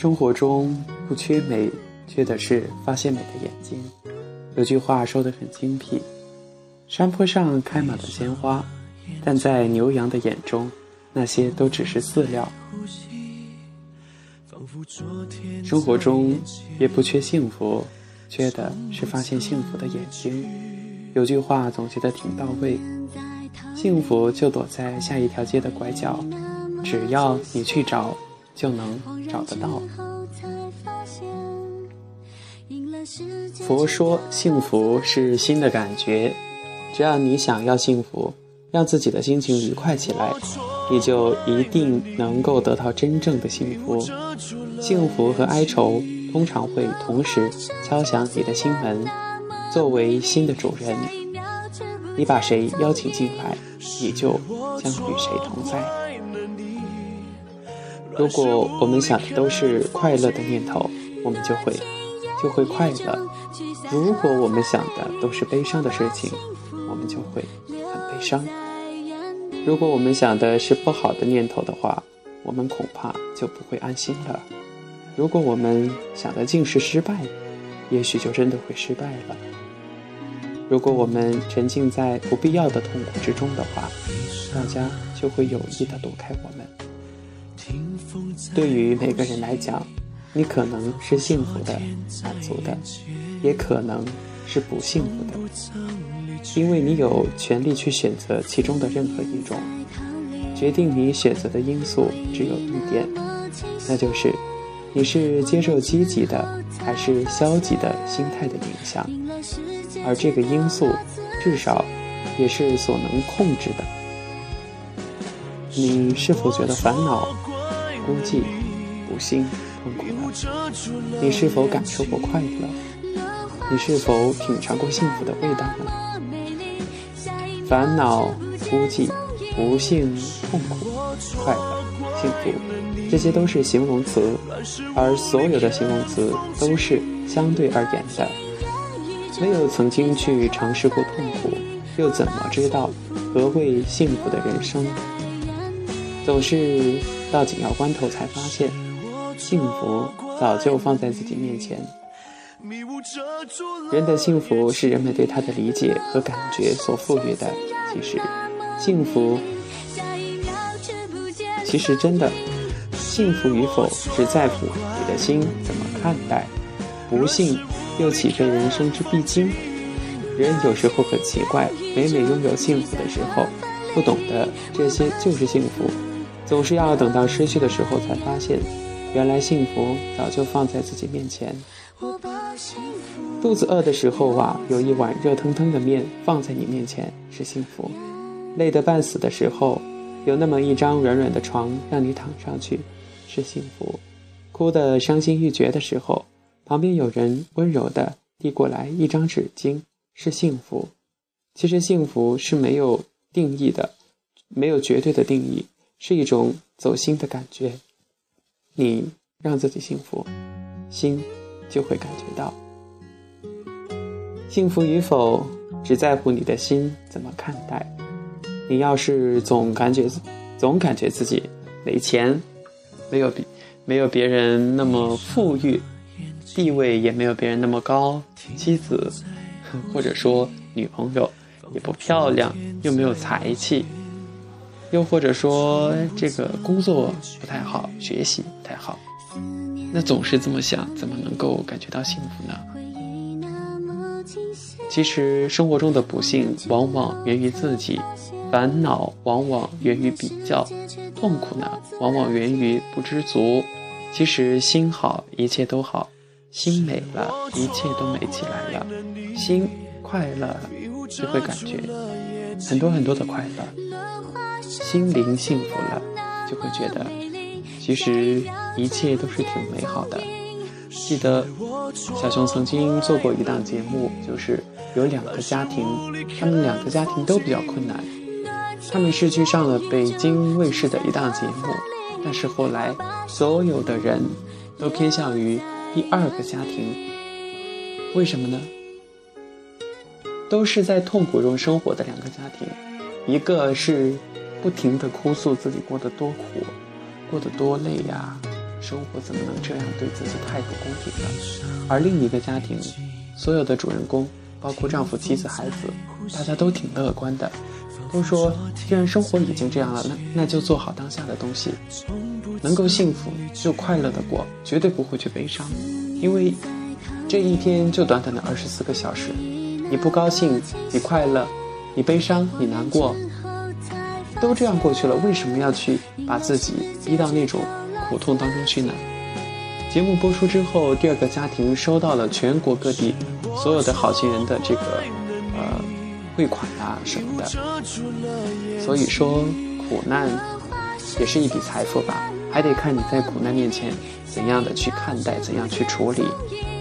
生活中不缺美，缺的是发现美的眼睛。有句话说得很精辟：山坡上开满了鲜花，但在牛羊的眼中，那些都只是饲料。生活中也不缺幸福，缺的是发现幸福的眼睛。有句话总结得挺到位：幸福就躲在下一条街的拐角，只要你去找，就能找得到。佛说幸福是心的感觉，只要你想要幸福，让自己的心情愉快起来，你就一定能够得到真正的幸福。幸福和哀愁通常会同时敲响你的心门。作为心的主人，你把谁邀请进来，你就将与谁同在。如果我们想的都是快乐的念头，我们就会就会快乐；如果我们想的都是悲伤的事情，我们就会很悲伤。如果我们想的是不好的念头的话，我们恐怕就不会安心了。如果我们想的尽是失败，也许就真的会失败了。如果我们沉浸在不必要的痛苦之中的话，大家就会有意的躲开我们。对于每个人来讲，你可能是幸福的、满足的，也可能是不幸福的，因为你有权利去选择其中的任何一种。决定你选择的因素只有一点，那就是。你是接受积极的还是消极的心态的影响？而这个因素，至少也是所能控制的。你是否觉得烦恼、孤寂、不幸、痛苦了？你是否感受过快乐？你是否品尝过幸福的味道呢？烦恼、孤寂、不幸、痛苦、快乐、幸福。这些都是形容词，而所有的形容词都是相对而言的。没有曾经去尝试过痛苦，又怎么知道何谓幸福的人生？总是到紧要关头才发现，幸福早就放在自己面前。人的幸福是人们对他的理解和感觉所赋予的。其实，幸福其实真的。幸福与否，只在乎你的心怎么看待。不幸又岂非人生之必经？人有时候很奇怪，每每拥有幸福的时候，不懂得这些就是幸福，总是要等到失去的时候才发现，原来幸福早就放在自己面前。肚子饿的时候啊，有一碗热腾腾的面放在你面前是幸福；累得半死的时候，有那么一张软软的床让你躺上去。是幸福，哭得伤心欲绝的时候，旁边有人温柔地递过来一张纸巾，是幸福。其实幸福是没有定义的，没有绝对的定义，是一种走心的感觉。你让自己幸福，心就会感觉到。幸福与否，只在乎你的心怎么看待。你要是总感觉总感觉自己没钱。没有比没有别人那么富裕，地位也没有别人那么高，妻子或者说女朋友也不漂亮，又没有才气，又或者说这个工作不太好，学习不太好，那总是这么想，怎么能够感觉到幸福呢？其实生活中的不幸往往源于自己。烦恼往往源于比较，痛苦呢，往往源于不知足。其实心好，一切都好；心美了，一切都美起来了；心快乐了，就会感觉很多很多的快乐；心灵幸福了，就会觉得其实一切都是挺美好的。记得小熊曾经做过一档节目，就是有两个家庭，他们两个家庭都比较困难。他们是去上了北京卫视的一档节目，但是后来所有的人都偏向于第二个家庭，为什么呢？都是在痛苦中生活的两个家庭，一个是不停的哭诉自己过得多苦，过得多累呀，生活怎么能这样对自己太不公平呢？而另一个家庭，所有的主人公，包括丈夫、妻子、孩子，大家都挺乐观的，都说既然生活已经这样了，那那就做好当下的东西，能够幸福就快乐的过，绝对不会去悲伤，因为这一天就短短的二十四个小时，你不高兴，你快乐，你悲伤，你难过。都这样过去了，为什么要去把自己逼到那种苦痛当中去呢？节目播出之后，第二个家庭收到了全国各地所有的好心人的这个呃汇款啊什么的，所以说苦难也是一笔财富吧，还得看你在苦难面前怎样的去看待，怎样去处理。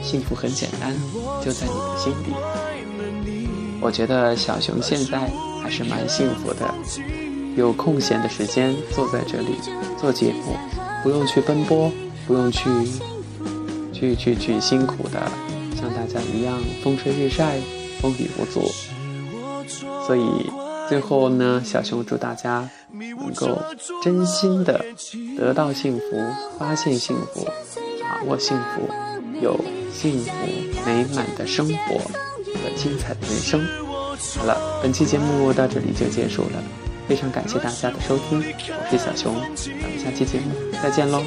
幸福很简单，就在你的心里。我觉得小熊现在还是蛮幸福的。有空闲的时间坐在这里做节目，不用去奔波，不用去去去去辛苦的像大家一样风吹日晒、风雨无阻。所以最后呢，小熊祝大家能够真心的得到幸福、发现幸福、把握幸福、有幸福美满的生活和精彩的人生。好了，本期节目到这里就结束了。非常感谢大家的收听，我是小熊，咱们下期节目再见喽。